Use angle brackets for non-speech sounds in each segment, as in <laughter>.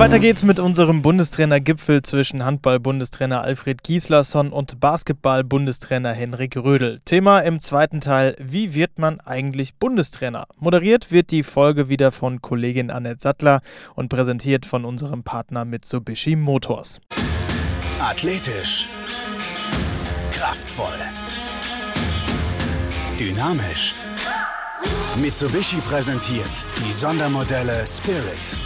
Weiter geht's mit unserem Bundestrainer-Gipfel zwischen Handball-Bundestrainer Alfred Gislason und Basketball-Bundestrainer Henrik Rödel. Thema im zweiten Teil: Wie wird man eigentlich Bundestrainer? Moderiert wird die Folge wieder von Kollegin Annette Sattler und präsentiert von unserem Partner Mitsubishi Motors. Athletisch. Kraftvoll. Dynamisch. Mitsubishi präsentiert die Sondermodelle Spirit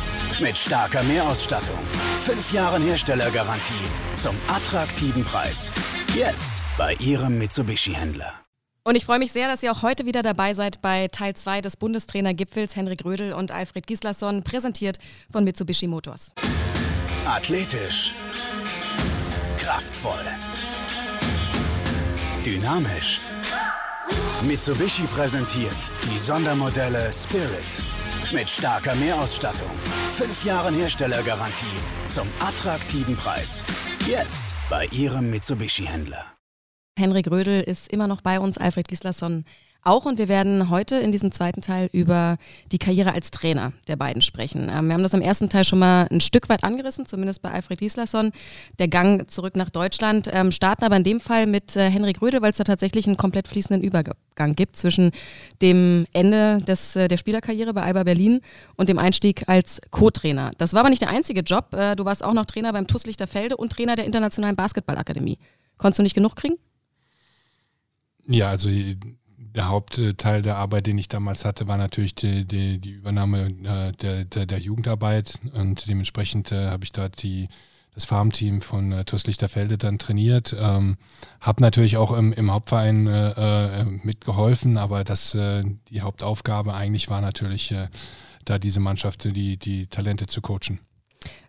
mit starker Mehrausstattung. Fünf Jahren Herstellergarantie zum attraktiven Preis. Jetzt bei Ihrem Mitsubishi-Händler. Und ich freue mich sehr, dass ihr auch heute wieder dabei seid bei Teil 2 des Bundestrainergipfels Henrik Rödel und Alfred Gislason, präsentiert von Mitsubishi Motors. Athletisch. Kraftvoll. Dynamisch. Mitsubishi präsentiert die Sondermodelle Spirit mit starker Mehrausstattung. Fünf Jahren Herstellergarantie zum attraktiven Preis. Jetzt bei Ihrem Mitsubishi-Händler. Henrik Rödel ist immer noch bei uns, Alfred Gislason auch und wir werden heute in diesem zweiten Teil über die Karriere als Trainer der beiden sprechen. Ähm, wir haben das im ersten Teil schon mal ein Stück weit angerissen, zumindest bei Alfred Gislason, der Gang zurück nach Deutschland, ähm, starten aber in dem Fall mit äh, Henrik Rödel, weil es da tatsächlich einen komplett fließenden Übergang gibt zwischen dem Ende des, äh, der Spielerkarriere bei Alba Berlin und dem Einstieg als Co-Trainer. Das war aber nicht der einzige Job. Äh, du warst auch noch Trainer beim TuS Lichterfelde und Trainer der Internationalen Basketballakademie. Konntest du nicht genug kriegen? Ja, also der Hauptteil der Arbeit, den ich damals hatte, war natürlich die, die, die Übernahme äh, der, der, der, Jugendarbeit und dementsprechend äh, habe ich dort die, das Farmteam von äh, TuS Lichterfelde dann trainiert. Ähm, habe natürlich auch im, im Hauptverein äh, äh, mitgeholfen, aber das, äh, die Hauptaufgabe eigentlich war natürlich, äh, da diese Mannschaft, die, die Talente zu coachen.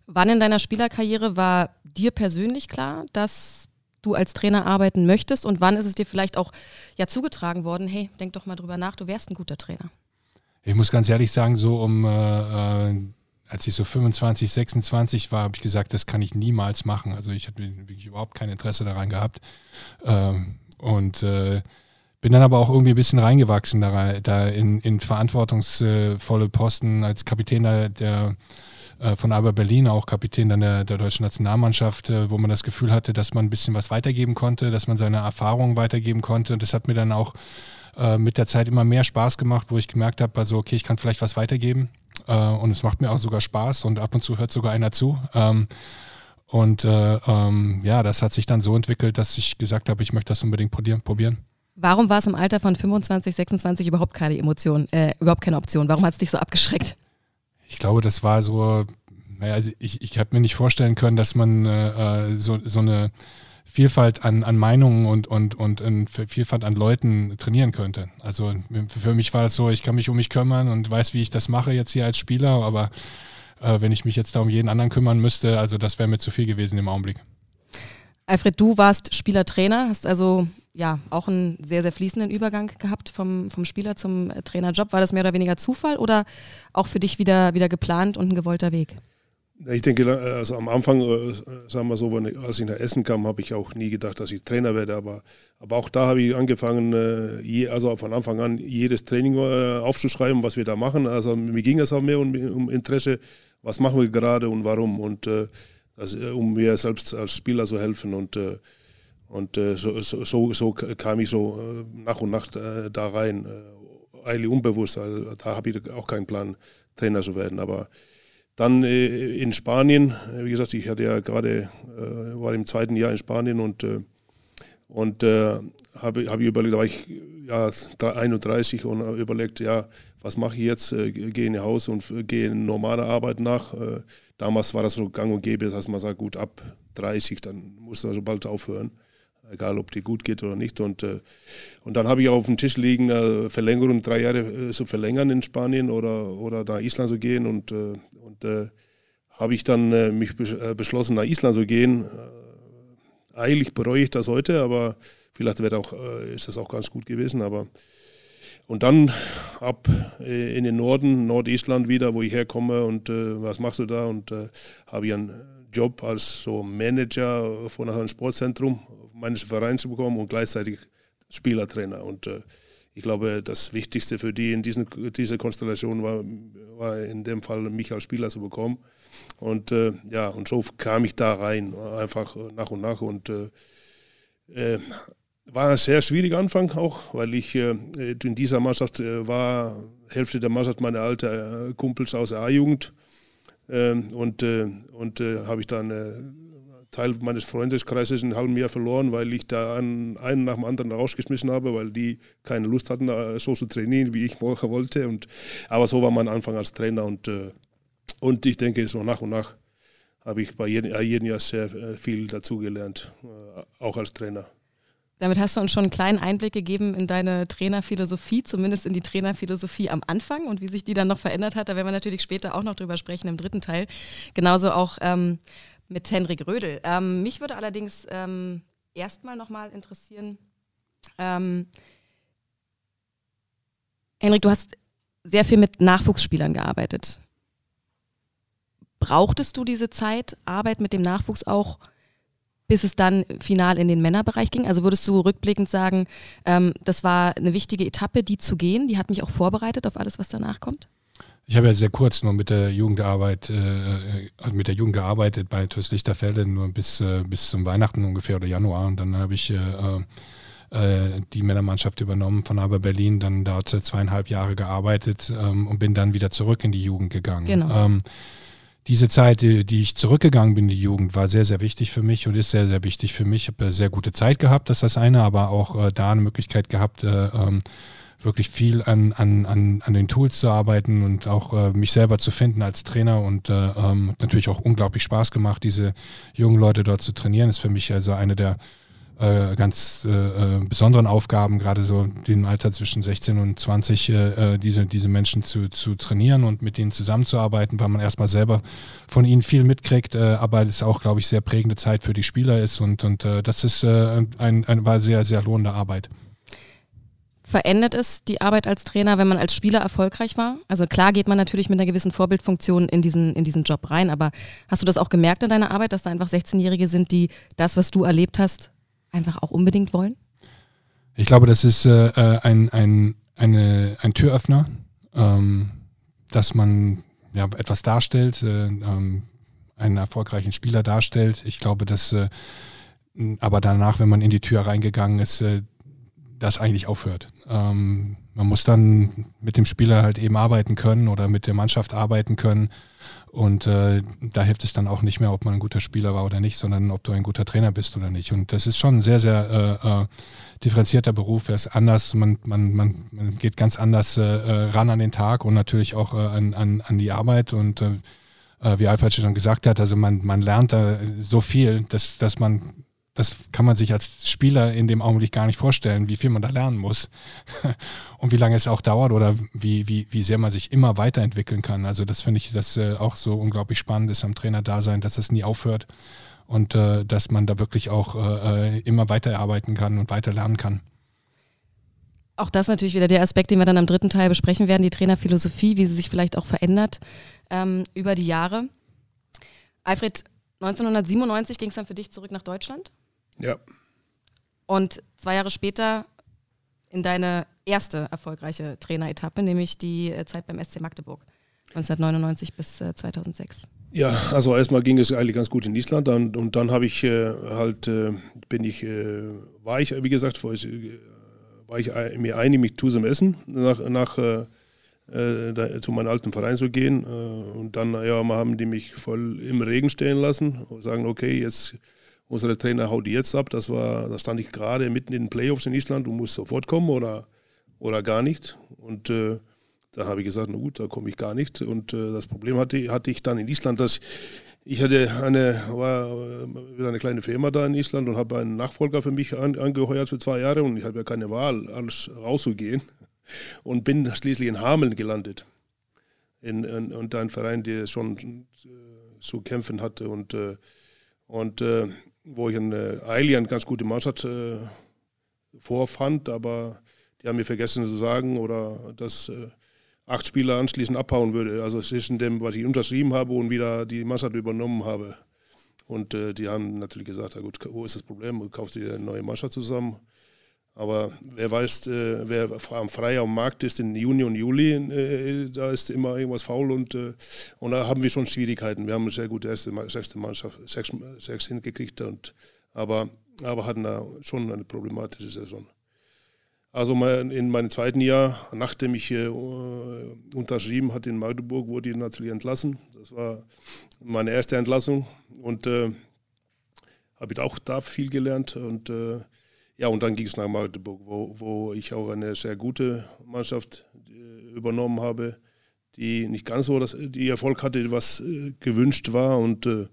Wann in deiner Spielerkarriere war dir persönlich klar, dass du als Trainer arbeiten möchtest und wann ist es dir vielleicht auch ja zugetragen worden, hey, denk doch mal drüber nach, du wärst ein guter Trainer? Ich muss ganz ehrlich sagen, so um, äh, äh als ich so 25, 26 war, habe ich gesagt, das kann ich niemals machen. Also ich hatte wirklich überhaupt kein Interesse daran gehabt. Ähm, und äh, bin dann aber auch irgendwie ein bisschen reingewachsen da, da in, in verantwortungsvolle Posten als Kapitän der, der äh, von Alba Berlin, auch Kapitän dann der, der deutschen Nationalmannschaft, äh, wo man das Gefühl hatte, dass man ein bisschen was weitergeben konnte, dass man seine Erfahrungen weitergeben konnte. Und das hat mir dann auch äh, mit der Zeit immer mehr Spaß gemacht, wo ich gemerkt habe, also okay, ich kann vielleicht was weitergeben. und es macht mir auch sogar Spaß und ab und zu hört sogar einer zu. Ähm, und äh, ähm, ja, das hat sich dann so entwickelt, dass ich gesagt habe, ich möchte das unbedingt probieren. Warum war es im Alter von 25, 26 überhaupt keine Emotion, äh, überhaupt keine Option? Warum hat es dich so abgeschreckt? Ich glaube, das war so, naja, also ich, ich habe mir nicht vorstellen können, dass man äh, so, so eine Vielfalt an, an Meinungen und, und, und eine Vielfalt an Leuten trainieren könnte. Also für mich war es so, ich kann mich um mich kümmern und weiß, wie ich das mache jetzt hier als Spieler, aber äh, wenn ich mich jetzt da um jeden anderen kümmern müsste, also das wäre mir zu viel gewesen im Augenblick. Alfred, du warst Spielertrainer, hast also ja auch einen sehr, sehr fließenden Übergang gehabt vom, vom Spieler zum äh, Trainerjob. War das mehr oder weniger Zufall oder auch für dich wieder, wieder geplant und ein gewollter Weg? Ich denke, also am Anfang, äh, sagen wir so, als ich nach Essen kam, habe ich auch nie gedacht, dass ich Trainer werde. Aber, aber auch da habe ich angefangen, äh, also von Anfang an jedes Training aufzuschreiben, was wir da machen. Also mir ging es auch mehr um, Interesse, was machen wir gerade und warum. Und also, um mir selbst als Spieler zu helfen. Und und äh, so, so, so, kam ich so äh, nach und nach äh, da rein, äh, eigentlich unbewusst. Also, da habe ich auch keinen Plan, Trainer zu werden. Aber dann äh, in Spanien, wie gesagt, ich hatte ja gerade, äh, war im zweiten Jahr in Spanien und, und habe hab ich überlegt, da war ich ja, 31 und habe überlegt, ja, was mache ich jetzt? gehe in Haus und gehe in normale Arbeit nach. damals war das so gang und gäbe, dass man sagt, gut, ab 30, dann muss man so bald aufhören egal ob die gut geht oder nicht. Und, äh, und dann habe ich auf dem Tisch liegen, äh, Verlängerung, drei Jahre äh, zu verlängern in Spanien oder, oder nach Island zu gehen. Und, äh, und habe ich dann mich beschlossen, nach Island zu gehen. eigentlich bereue ich das heute, aber vielleicht wird auch, ist das auch ganz gut gewesen. Aber und dann ab in den Norden, Nordisland wieder, wo ich herkomme und was machst du da? Und habe ich einen Job als so Manager von einem Sportzentrum meines Vereins zu bekommen und gleichzeitig Spielertrainer. Und äh, ich glaube, das Wichtigste für die in diesen, dieser Konstellation war, war in dem Fall mich als Spieler zu bekommen. Und äh, ja, und so kam ich da rein, einfach nach und nach. Und äh, äh, war ein sehr schwieriger Anfang auch, weil ich äh, in dieser Mannschaft äh, war, Hälfte der Mannschaft meine alte äh, Kumpels aus der A-Jugend. Ähm, und und habe ich dann Teil meines Freundeskreises in halben Jahr verloren, weil ich da einen, einen nach dem anderen rausgeschmissen habe, weil die keine Lust hatten, so zu trainieren, wie ich wollte. Und, aber so war mein Anfang als Trainer und, äh, und ich denke, so nach und nach habe ich bei jedem, jedem Jahr sehr äh, viel dazugelernt, äh, auch als Trainer. Damit hast du uns schon einen kleinen Einblick gegeben in deine Trainerphilosophie, zumindest in die Trainerphilosophie am Anfang und wie sich die dann noch verändert hat. Da werden wir natürlich später auch noch drüber sprechen im dritten Teil. Genauso auch ähm, mit Henrik Rödel. Ähm, mich würde allerdings ähm, erstmal nochmal interessieren, ähm, Henrik, du hast sehr viel mit Nachwuchsspielern gearbeitet. Brauchtest du diese Zeit, Arbeit mit dem Nachwuchs auch, bis es dann final in den Männerbereich ging? Also würdest du rückblickend sagen, ähm, das war eine wichtige Etappe, die zu gehen, die hat mich auch vorbereitet auf alles, was danach kommt? Ich habe ja sehr kurz nur mit der Jugendarbeit, äh, also mit der Jugend gearbeitet bei TuS Lichterfelde, nur bis, äh, bis zum Weihnachten ungefähr oder Januar. Und dann habe ich äh, äh die Männermannschaft übernommen von Aber Berlin, dann dort zweieinhalb Jahre gearbeitet ähm, und bin dann wieder zurück in die Jugend gegangen. Genau. Ähm, diese Zeit, die, ich zurückgegangen bin in die Jugend, war sehr, sehr wichtig für mich und ist sehr, sehr wichtig für mich. Ich habe sehr gute Zeit gehabt, das ist das eine, aber auch äh, da eine Möglichkeit gehabt, äh, ähm, wirklich viel an, an, an, an den Tools zu arbeiten und auch äh, mich selber zu finden als Trainer und äh, ähm, natürlich auch unglaublich Spaß gemacht, diese jungen Leute dort zu trainieren. Ist für mich also eine der äh, ganz äh, äh besonderen Aufgaben, gerade so im Alter zwischen 16 und 20, äh, diese, diese Menschen zu, zu trainieren und mit ihnen zusammenzuarbeiten, weil man erstmal selber von ihnen viel mitkriegt, aber es auch, glaube ich, sehr prägende Zeit für die Spieler ist und, und das ist ein, ein, war sehr, sehr lohnende Arbeit. Verändert es die Arbeit als Trainer, wenn man als Spieler erfolgreich war? Also klar geht man natürlich mit einer gewissen Vorbildfunktion in diesen, in diesen Job rein, aber hast du das auch gemerkt in deiner Arbeit, dass da einfach 16-Jährige sind, die das, was du erlebt hast, einfach auch unbedingt wollen? Ich glaube, das ist äh, äh ein, ein, eine, ein Türöffner, ähm, dass man ja, etwas darstellt, äh, ähm, einen erfolgreichen Spieler darstellt. Ich glaube, dass äh, aber danach, wenn man in die Tür reingegangen ist, äh, das eigentlich aufhört. Ähm, man muss dann mit dem Spieler halt eben arbeiten können oder mit der Mannschaft arbeiten können. Und äh, da hilft es dann auch nicht mehr, ob man ein guter Spieler war oder nicht, sondern ob du ein guter Trainer bist oder nicht. Und das ist schon ein sehr, sehr äh, äh, differenzierter Beruf. Er ist anders, man, man, man, man geht ganz anders äh, äh ran an den Tag und natürlich auch äh, an, an, an die Arbeit. Und wie Alfred schon gesagt hat, also man, man lernt da so viel, dass, dass man das kann man sich als Spieler in dem Augenblick gar nicht vorstellen, wie viel man da lernen muss <laughs> und wie lange es auch dauert oder wie, wie, wie sehr man sich immer weiterentwickeln kann. Also das finde ich das äh, auch so unglaublich spannend ist am Trainerdasein, dass das nie aufhört und äh, dass man da wirklich auch äh, äh immer weiterarbeiten kann und weiter lernen kann. Auch das natürlich wieder der Aspekt, den wir dann am dritten Teil besprechen werden, die Trainerphilosophie, wie sie sich vielleicht auch verändert ähm, über die Jahre. Alfred, 1997 ging es dann für dich zurück nach Deutschland? Ja. Und zwei Jahre später in deine erste erfolgreiche Traineretappe, nämlich die äh, Zeit beim SC Magdeburg, 1999 bis 2006. Äh, ja, also erstmal ging es eigentlich ganz gut in Island und, und dann habe ich äh, halt, äh, bin ich, äh, war ich, wie gesagt, war ich, äh, war ich mir einig, mich zu Essen nach, nach da, zu meinem alten Verein zu gehen. und dann ja, haben die mich voll im Regen stehen lassen und sagen, okay, jetzt Unsere Trainer haut die jetzt ab. Das war, da stand ich gerade mitten in den Playoffs in Island. Du musst sofort kommen oder, oder gar nicht. Und äh, da habe ich gesagt, na gut, da komme ich gar nicht. Und äh, das Problem hatte, hatte ich dann in Island, dass ich hatte eine, war wieder eine kleine Firma da in Island und habe einen Nachfolger für mich an, angeheuert für zwei Jahre und ich habe ja keine Wahl, alles rauszugehen und bin schließlich in Hameln gelandet. In, in, und ein Verein, der schon äh, zu kämpfen hatte und, äh, und äh, wo ich in äh, eine ganz gute Mannschaft äh, vorfand, aber die haben mir vergessen zu sagen oder dass äh, acht Spieler anschließend abhauen würde. Also zwischen dem, was ich unterschrieben habe und wieder die Mannschaft übernommen habe. Und äh, die haben natürlich gesagt, ja gut, wo ist das Problem? Du kaufst dir eine neue Mannschaft zusammen. Aber wer weiß, äh, wer am frei am Markt ist in Juni und Juli, äh, da ist immer irgendwas faul und, äh, und da haben wir schon Schwierigkeiten. Wir haben eine sehr gute erste, sechste Mannschaft, sechs, sechs hingekriegt, und, aber, aber hatten da schon eine problematische Saison. Also in meinem zweiten Jahr, nachdem ich äh, unterschrieben hatte in Magdeburg, wurde ich natürlich entlassen. Das war meine erste Entlassung und äh, habe ich auch da viel gelernt und äh, ja, und dann ging es nach Magdeburg, wo, wo ich auch eine sehr gute Mannschaft äh, übernommen habe, die nicht ganz so das, die Erfolg hatte, was äh, gewünscht war. Und äh,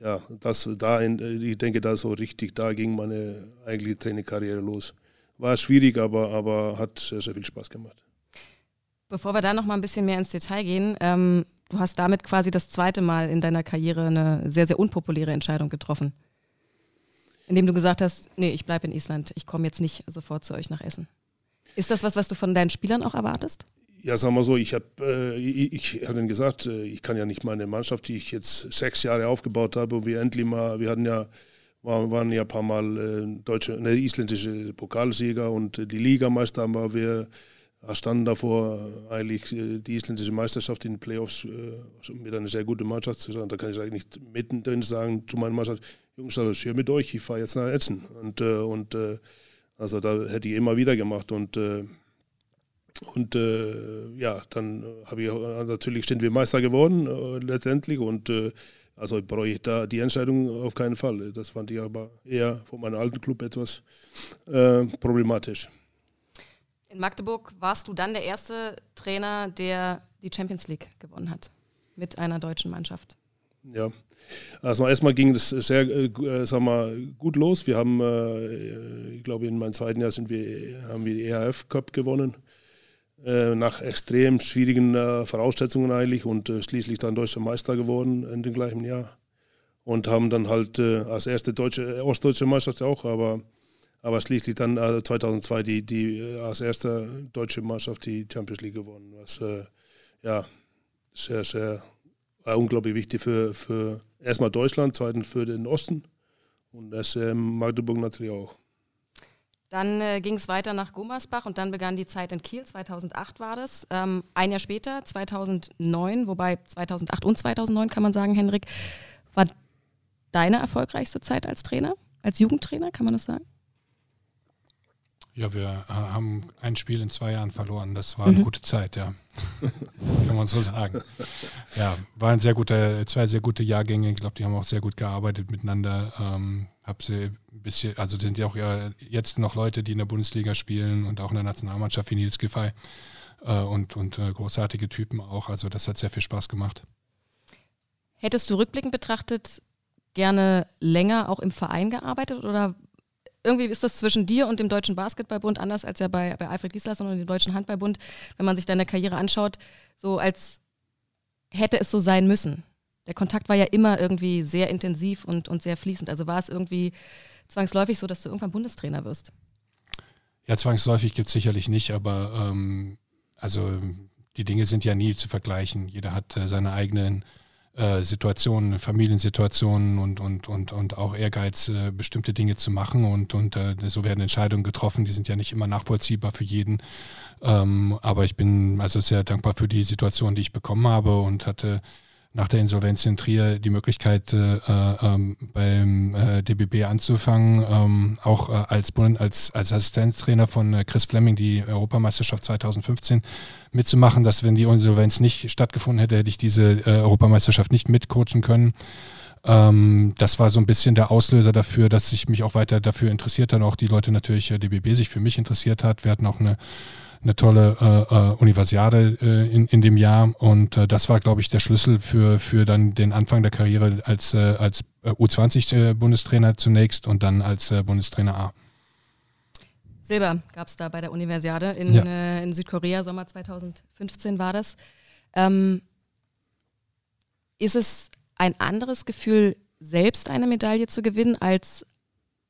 ja, das da, ich denke, da so richtig, da ging meine eigentliche Trainerkarriere los. War schwierig, aber, aber hat sehr, sehr viel Spaß gemacht. Bevor wir da noch mal ein bisschen mehr ins Detail gehen, ähm, du hast damit quasi das zweite Mal in deiner Karriere eine sehr, sehr unpopuläre Entscheidung getroffen. Indem du gesagt hast, nee, ich bleibe in Island, ich komme jetzt nicht sofort zu euch nach Essen. Ist das was, was du von deinen Spielern auch erwartest? Ja, sagen wir so, ich habe äh, ich, ich ihnen gesagt, äh, ich kann ja nicht meine Mannschaft, die ich jetzt sechs Jahre aufgebaut habe, wo wir endlich mal, wir hatten ja, waren, waren ja ein paar Mal äh, deutsche, ne, isländische Pokalsieger und äh, die Ligameister, aber wir standen davor, eigentlich äh, die isländische Meisterschaft in den Playoffs äh, mit einer sehr guten Mannschaft zu sein. Da kann ich eigentlich mittendrin sagen zu meiner Mannschaft, Jungs, ich hier mit euch, ich fahre jetzt nach Essen. Und, äh, und äh, also da hätte ich immer wieder gemacht. Und, äh, und äh, ja, dann habe ich natürlich sind wir Meister geworden äh, letztendlich. Und äh, also brauche ich da die Entscheidung auf keinen Fall. Das fand ich aber eher von meinem alten Club etwas problematisch. In Magdeburg warst du dann der erste Trainer, der die Champions League gewonnen hat mit einer deutschen Mannschaft. Ja, also erstmal ging es sehr äh, sag mal, gut los. Wir haben, äh, ich glaube, in meinem zweiten Jahr sind wir, haben wir die ERF Cup gewonnen. Äh, nach extrem schwierigen äh, Voraussetzungen eigentlich und äh, schließlich dann deutscher Meister geworden in dem gleichen Jahr. Und haben dann halt äh, als erste deutsche, ostdeutsche Mannschaft auch, aber, aber schließlich dann 2002 die, die als erste deutsche Mannschaft die Champions League gewonnen. Was ja sehr, sehr war unglaublich wichtig für, für erstmal Deutschland, zweitens für den Osten und das äh, Magdeburg natürlich auch. Dann äh, ging es weiter nach Gummersbach und dann begann die Zeit in Kiel. 2008 war das. Ähm, ein Jahr später, 2009, wobei 2008 und 2009 kann man sagen, Henrik, war deine erfolgreichste Zeit als Trainer, als Jugendtrainer, kann man das sagen? Ja, wir äh, haben ein Spiel in zwei Jahren verloren. Das war eine mhm. gute Zeit, ja. <laughs> Kann man so sagen. Ja, waren sehr gute, zwei sehr gute Jahrgänge. Ich glaube, die haben auch sehr gut gearbeitet miteinander. Ähm, hab sie ein bisschen, also sind ja auch ja jetzt noch Leute, die in der Bundesliga spielen und auch in der Nationalmannschaft wie Nils Giffey äh, und, und äh, großartige Typen auch. Also das hat sehr viel Spaß gemacht. Hättest du rückblickend betrachtet gerne länger auch im Verein gearbeitet oder irgendwie ist das zwischen dir und dem Deutschen Basketballbund anders als ja bei, bei Alfred Gislason und dem Deutschen Handballbund, wenn man sich deine Karriere anschaut, so als hätte es so sein müssen. Der Kontakt war ja immer irgendwie sehr intensiv und, und sehr fließend. Also war es irgendwie zwangsläufig so, dass du irgendwann Bundestrainer wirst? Ja, zwangsläufig gibt es sicherlich nicht, aber ähm, also die Dinge sind ja nie zu vergleichen. Jeder hat äh, seine eigenen äh, Situationen, Familiensituationen und, und, und, und auch Ehrgeiz, äh, bestimmte Dinge zu machen. Und, und äh, so werden Entscheidungen getroffen, die sind ja nicht immer nachvollziehbar für jeden. Ähm, aber ich bin also sehr dankbar für die Situation, die ich bekommen habe und hatte nach der Insolvenz in Trier die Möglichkeit, äh, äh, beim äh, DBB anzufangen, ähm, auch äh, als, als, als Assistenztrainer von äh, Chris Fleming die Europameisterschaft 2015 mitzumachen, dass wenn die Insolvenz nicht stattgefunden hätte, hätte ich diese äh, Europameisterschaft nicht mitcoachen können. Ähm, das war so ein bisschen der Auslöser dafür, dass ich mich auch weiter dafür interessiert habe, auch die Leute natürlich, DBB sich für mich interessiert hat. Wir hatten auch eine eine tolle äh, äh, Universiade äh, in, in dem Jahr und äh, das war, glaube ich, der Schlüssel für, für dann den Anfang der Karriere als, äh, als äh, U20-Bundestrainer zunächst und dann als äh, Bundestrainer A. Silber gab es da bei der Universiade in, ja. äh, in Südkorea, Sommer 2015 war das. Ähm, ist es ein anderes Gefühl, selbst eine Medaille zu gewinnen, als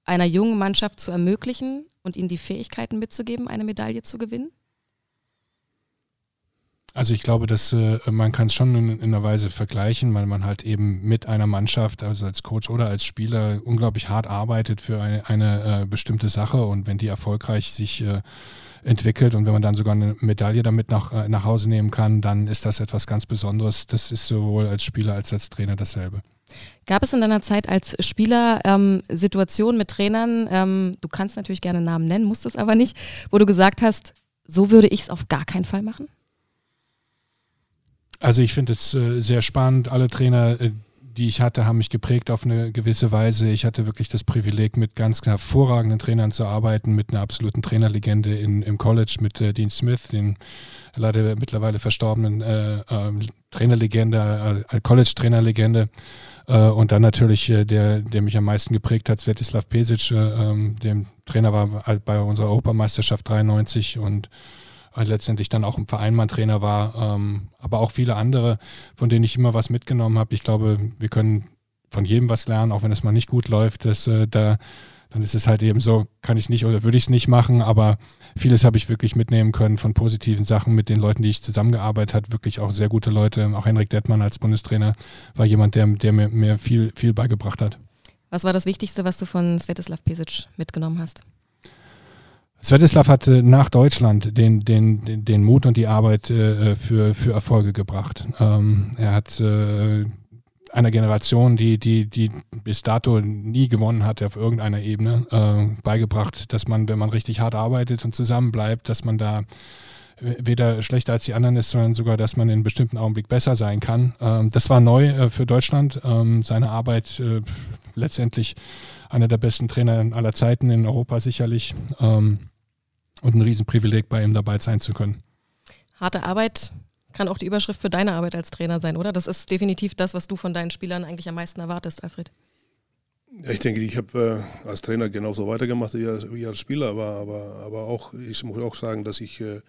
einer jungen Mannschaft zu ermöglichen und ihnen die Fähigkeiten mitzugeben, eine Medaille zu gewinnen? Also ich glaube, dass äh, man kann es schon in, in, einer Weise vergleichen, weil man halt eben mit einer Mannschaft, also als Coach oder als Spieler, unglaublich hart arbeitet für eine, eine äh, bestimmte Sache und wenn die erfolgreich sich äh, entwickelt und wenn man dann sogar eine Medaille damit nach, äh, nach Hause nehmen kann, dann ist das etwas ganz Besonderes. Das ist sowohl als Spieler als als Trainer dasselbe. Gab es in deiner Zeit als Spieler ähm, Situationen mit Trainern, ähm, du kannst natürlich gerne Namen nennen, musst es aber nicht, wo du gesagt hast, so würde ich es auf gar keinen Fall machen? Also ich finde es äh, sehr spannend. Alle Trainer, äh, die ich hatte, haben mich geprägt auf eine gewisse Weise. Ich hatte wirklich das Privileg, mit ganz hervorragenden Trainern zu arbeiten, mit einer absoluten Trainerlegende in, im College, mit äh, Dean Smith, den leider mittlerweile verstorbenen äh, äh, Trainerlegende, College-Trainerlegende. Äh, und dann natürlich äh, der, der mich am meisten geprägt hat, Svetislav Pesic, äh, ähm, dem Trainer war bei unserer Europameisterschaft 93 und letztendlich dann auch im Verein mein Trainer war, ähm, aber auch viele andere, von denen ich immer was mitgenommen habe. Ich glaube, wir können von jedem was lernen, auch wenn es mal nicht gut läuft. Das, äh, da, dann ist es halt eben so, kann ich es nicht oder würde ich es nicht machen, aber vieles habe ich wirklich mitnehmen können von positiven Sachen mit den Leuten, die ich zusammengearbeitet habe, wirklich auch sehr gute Leute. Auch Henrik Dettmann als Bundestrainer war jemand, der, der mir, mir viel, viel beigebracht hat. Was war das Wichtigste, was du von Svetislav Pesic mitgenommen hast? Svetislav hatte nach Deutschland den, den, den Mut und die Arbeit äh, für, für Erfolge gebracht. Ähm, er hat äh, einer Generation, die, die, die bis dato nie gewonnen hatte auf irgendeiner Ebene, äh, beigebracht, dass man, wenn man richtig hart arbeitet und zusammenbleibt, dass man da weder schlechter als die anderen ist, sondern sogar, dass man in einem bestimmten Augenblick besser sein kann. Ähm, das war neu äh, für Deutschland. Ähm, seine Arbeit äh, letztendlich einer der besten Trainer aller Zeiten in Europa sicherlich. Ähm, und ein Riesenprivileg, bei ihm dabei sein zu können. Harte Arbeit kann auch die Überschrift für deine Arbeit als Trainer sein, oder? Das ist definitiv das, was du von deinen Spielern eigentlich am meisten erwartest, Alfred. Ja, ich denke, ich habe äh, als Trainer genauso weitergemacht wie als, wie als Spieler, aber, aber, aber auch, ich muss auch sagen, dass ich äh,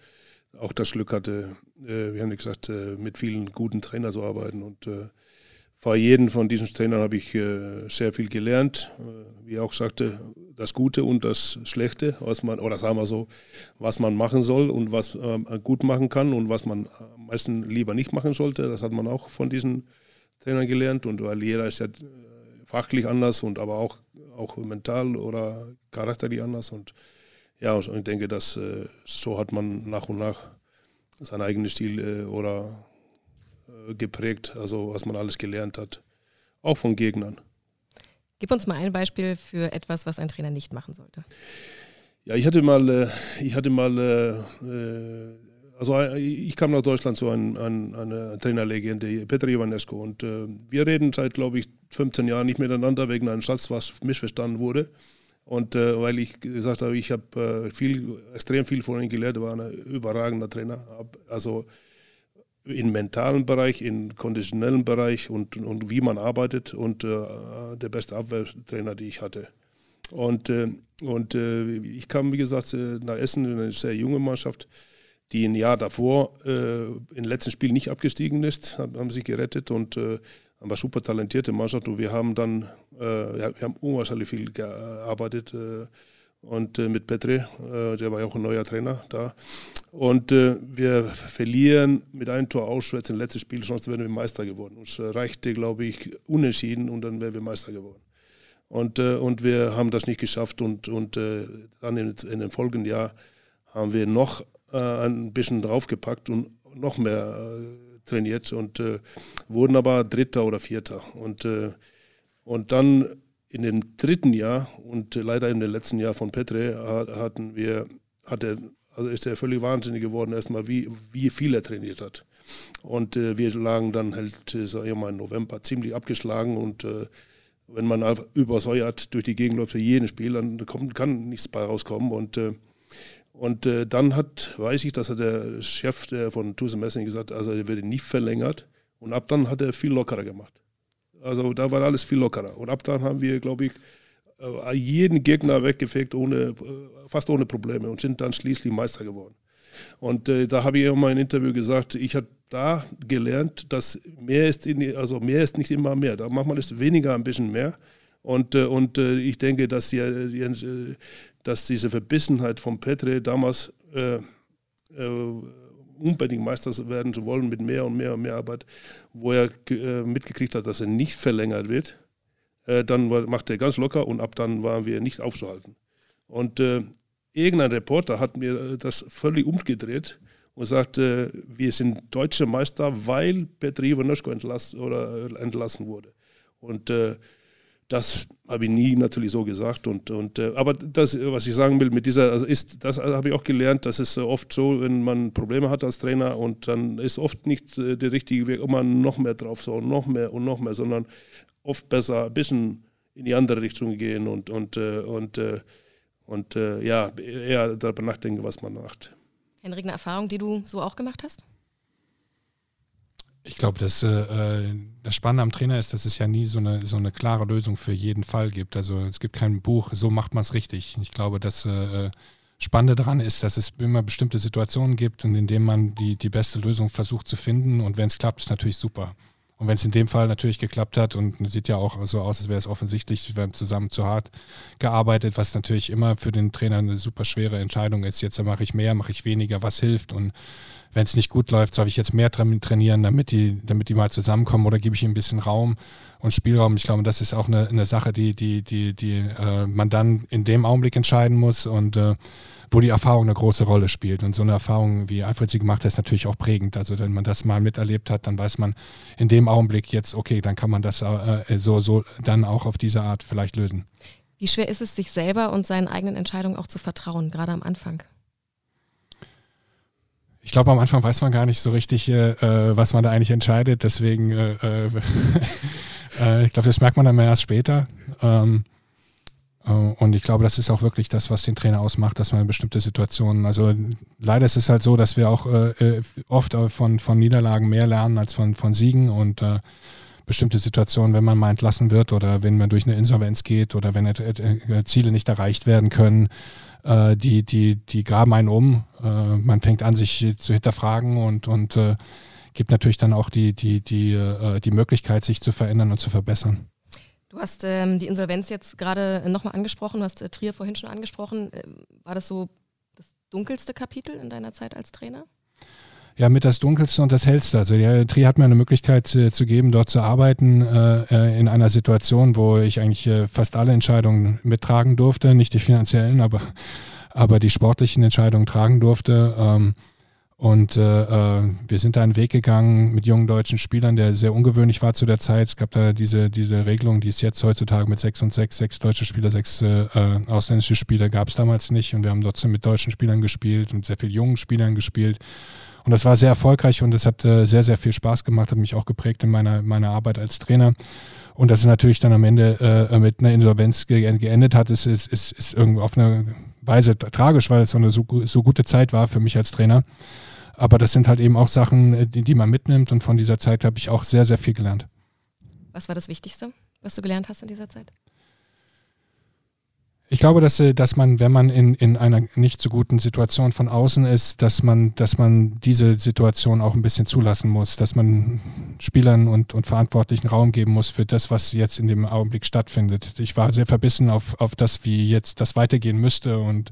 auch das Glück hatte, äh, wir haben ja gesagt, äh, mit vielen guten Trainern zu arbeiten und bei jedem von diesen Trainern habe ich äh, sehr viel gelernt. Äh, wie er auch sagte, das Gute und das Schlechte, was man, oder sagen wir so, was man machen soll und was äh, gut machen kann und was man am meisten lieber nicht machen sollte. Das hat man auch von diesen Trainern gelernt. Und weil jeder ist ja äh, fachlich anders und aber auch, auch mental oder charakterlich anders. Und ja, ich denke, dass so hat man nach und nach seinen eigenen Stil oder geprägt, also was man alles gelernt hat, auch von Gegnern. Gib uns mal ein Beispiel für etwas, was ein Trainer nicht machen sollte. Ja, ich hatte mal, äh, ich hatte mal, äh, also äh, ich kam nach Deutschland zu einem, einer Trainerlegende, Petr Ivanescu, und wir reden seit, glaube ich, 15 Jahren nicht miteinander wegen einem Satz, was missverstanden wurde. Und weil ich gesagt habe, ich habe viel, extrem viel von ihm gelernt, er war ein überragender Trainer. Also im mentalen Bereich, im konditionellen Bereich und, und wie man arbeitet und äh, der beste Abwehrtrainer, die ich hatte. Und, äh, und äh, ich kam, wie gesagt, äh, nach Essen in eine sehr junge Mannschaft, die ein Jahr davor äh, im letzten Spiel nicht abgestiegen ist, haben, haben sich gerettet und äh, haben eine super talentierte Mannschaft und wir haben dann, äh, wir haben unwahrscheinlich viel gearbeitet und mit Petre, der war ja auch ein neuer Trainer da. Und äh, wir verlieren mit einem Tor auswärts im letzten Spiel, sonst wären wir Meister geworden. Uns reichte, glaube ich, unentschieden und dann wären wir Meister geworden. Und, äh, und wir haben das nicht geschafft und, und äh, dann in, in dem folgenden Jahr haben wir noch äh, ein bisschen draufgepackt und noch mehr äh, trainiert und äh, wurden aber Dritter oder Vierter. Und, und dann in dem dritten Jahr und leider in dem letzten Jahr von Petre hatten wir, hatte also ist er völlig wahnsinnig geworden, erstmal, wie, wie viel er trainiert hat. Und äh, wir lagen dann halt, äh, sag ich mal, im November ziemlich abgeschlagen und äh, wenn man einfach übersäuert durch die Gegend läuft für jeden Spiel, dann kommt, kann nichts bei rauskommen. Und, äh, und äh, dann hat, weiß ich, dass der Chef der von Tuse Messing gesagt also er würde nie verlängert. Und ab dann hat er viel lockerer gemacht. Also da war alles viel lockerer. Und ab dann haben wir, glaube ich, äh, jeden Gegner weggefegt, ohne, äh, fast ohne Probleme und sind dann schließlich Meister geworden. Und äh, da habe ich in meinem Interview gesagt, ich habe da gelernt, dass mehr ist, in, also mehr ist nicht immer mehr. Da manchmal ist weniger ein bisschen mehr. Und, äh, und äh, ich denke, dass, die, die, dass diese Verbissenheit von Petre damals unbedingt Meister werden zu wollen mit mehr und mehr und mehr Arbeit, wo er äh, mitgekriegt hat, dass er nicht verlängert wird, äh, dann war, macht er ganz locker und ab dann waren wir nicht aufzuhalten. Und äh, irgendein Reporter hat mir das völlig umgedreht und sagte, wir sind deutsche Meister, weil Petri Ivanushko entlass, oder entlassen wurde. Und äh, das habe ich nie natürlich so gesagt. Und, und, äh, aber das, was ich sagen will, mit dieser, also ist, das habe ich auch gelernt, dass es oft so, wenn man Probleme hat als Trainer und dann ist oft nicht äh, der richtige Weg, immer noch mehr drauf so und noch mehr und noch mehr, sondern oft besser ein bisschen in die andere Richtung gehen und, und, äh, und, und, und ja, eher darüber nachdenken, was man macht. Henrik, eine Erfahrung, die du so auch gemacht hast? Ich glaube, das, äh, das Spannende am Trainer ist, dass es ja nie so eine, so eine klare Lösung für jeden Fall gibt. Also es gibt kein Buch, so macht man es richtig. Ich glaube, das äh, Spannende daran ist, dass es immer bestimmte Situationen gibt, in denen man die, die beste Lösung versucht zu finden. Und wenn es klappt, ist natürlich super. Und wenn es in dem Fall natürlich geklappt hat und sieht ja auch so aus, als wäre es offensichtlich, wir haben zusammen zu hart gearbeitet, was natürlich immer für den Trainer eine super schwere Entscheidung ist. Jetzt mache ich mehr, mache ich weniger, was hilft und wenn es nicht gut läuft, soll ich jetzt mehr trainieren, damit die, damit die mal zusammenkommen oder gebe ich ihnen ein bisschen Raum und Spielraum. Ich glaube, das ist auch eine, eine Sache, die, die, die, die äh, man dann in dem Augenblick entscheiden muss und äh, wo die Erfahrung eine große Rolle spielt. Und so eine Erfahrung, wie Alfred sie gemacht hat, ist natürlich auch prägend. Also wenn man das mal miterlebt hat, dann weiß man in dem Augenblick jetzt, okay, dann kann man das äh, so, so dann auch auf diese Art vielleicht lösen. Wie schwer ist es, sich selber und seinen eigenen Entscheidungen auch zu vertrauen, gerade am Anfang? Ich glaube, am Anfang weiß man gar nicht so richtig, äh, äh was man da eigentlich entscheidet. Deswegen, äh, äh, <laughs> äh, ich glaube, das merkt man dann erst später. Ähm, äh, und ich glaube, das ist auch wirklich das, was den Trainer ausmacht, dass man in bestimmte Situationen, also leider ist es halt so, dass wir auch oft von, von Niederlagen mehr lernen als von, von Siegen und bestimmte Situationen, wenn man mal entlassen wird oder wenn man durch eine Insolvenz geht oder wenn Ziele nicht erreicht werden können, äh, die, die, die graben einen um. Äh, man fängt an, sich zu hinterfragen und, und äh, gibt natürlich dann auch die, die, die, äh, die Möglichkeit, sich zu verändern und zu verbessern. Du hast ähm, die Insolvenz jetzt gerade nochmal angesprochen, du hast äh, Trier vorhin schon angesprochen. Äh, war das so das dunkelste Kapitel in deiner Zeit als Trainer? ja, mit das Dunkelste und das Hellste. Also der Tri hat mir eine Möglichkeit äh, zu geben, dort zu arbeiten äh, äh, in einer Situation, wo ich eigentlich äh, fast alle Entscheidungen mittragen durfte, nicht die finanziellen, aber, aber die sportlichen Entscheidungen tragen durfte. Ähm, und äh, äh, wir sind da einen Weg gegangen mit jungen deutschen Spielern, der sehr ungewöhnlich war zu der Zeit. Es gab da diese, diese Regelung, die es jetzt heutzutage mit sechs und sechs, sechs deutsche Spieler, sechs äh, ausländische Spieler gab es damals nicht. Und wir haben trotzdem mit deutschen Spielern gespielt und sehr vielen jungen Spielern gespielt. Und das war sehr erfolgreich und es hat äh, sehr, sehr viel Spaß gemacht, hat mich auch geprägt in meiner, meiner Arbeit als Trainer. Und dass es natürlich dann am Ende äh, mit einer Insolvenz ge geendet hat, ist, ist, ist, ist irgendwo auf eine Weise tragisch, weil es so eine so, so gute Zeit war für mich als Trainer. Aber das sind halt eben auch Sachen, äh, die, die man mitnimmt und von dieser Zeit habe ich auch sehr, sehr viel gelernt. Was war das Wichtigste, was du gelernt hast in dieser Zeit? Ich glaube, dass, äh, dass man, wenn man in, in einer nicht so guten Situation von außen ist, dass man, dass man diese Situation auch ein bisschen zulassen muss, dass man Spielern und, und Verantwortlichen Raum geben muss für das, was jetzt in dem Augenblick stattfindet. Ich war sehr verbissen auf, auf das, wie jetzt das weitergehen müsste und,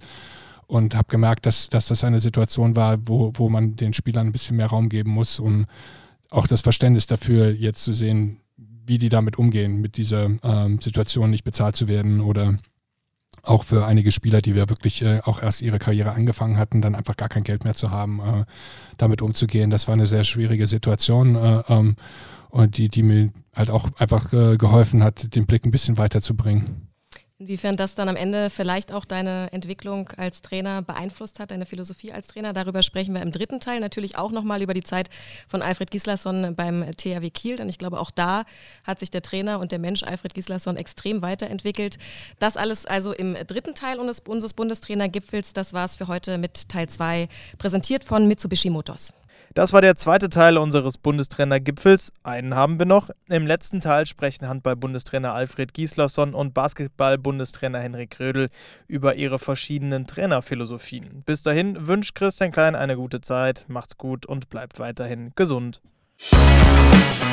und habe gemerkt, dass, dass das eine Situation war, wo, wo man den Spielern ein bisschen mehr Raum geben muss, um auch das Verständnis dafür jetzt zu sehen, wie die damit umgehen, mit dieser ähm, Situation nicht bezahlt zu werden oder auch für einige Spieler, die wir wirklich äh, auch erst ihre Karriere angefangen hatten, dann einfach gar kein Geld mehr zu haben, äh, damit umzugehen. Das war eine sehr schwierige Situation äh, ähm, und die, die mir halt auch einfach äh, geholfen hat, den Blick ein bisschen weiterzubringen. Inwiefern das dann am Ende vielleicht auch deine Entwicklung als Trainer beeinflusst hat, deine Philosophie als Trainer, darüber sprechen wir im dritten Teil. Natürlich auch nochmal über die Zeit von Alfred Gislason beim THW Kiel, denn ich glaube, auch da hat sich der Trainer und der Mensch Alfred Gislason extrem weiterentwickelt. Das alles also im dritten Teil unseres Bundestrainergipfels. Das war es für heute mit Teil 2, präsentiert von Mitsubishi Motors. Das war der zweite Teil unseres Bundestrainer-Gipfels. Einen haben wir noch. Im letzten Teil sprechen Handball-Bundestrainer Alfred Gislason und Basketball-Bundestrainer Henrik Rödel über ihre verschiedenen Trainerphilosophien. Bis dahin wünscht Christian Klein eine gute Zeit, macht's gut und bleibt weiterhin gesund. Musik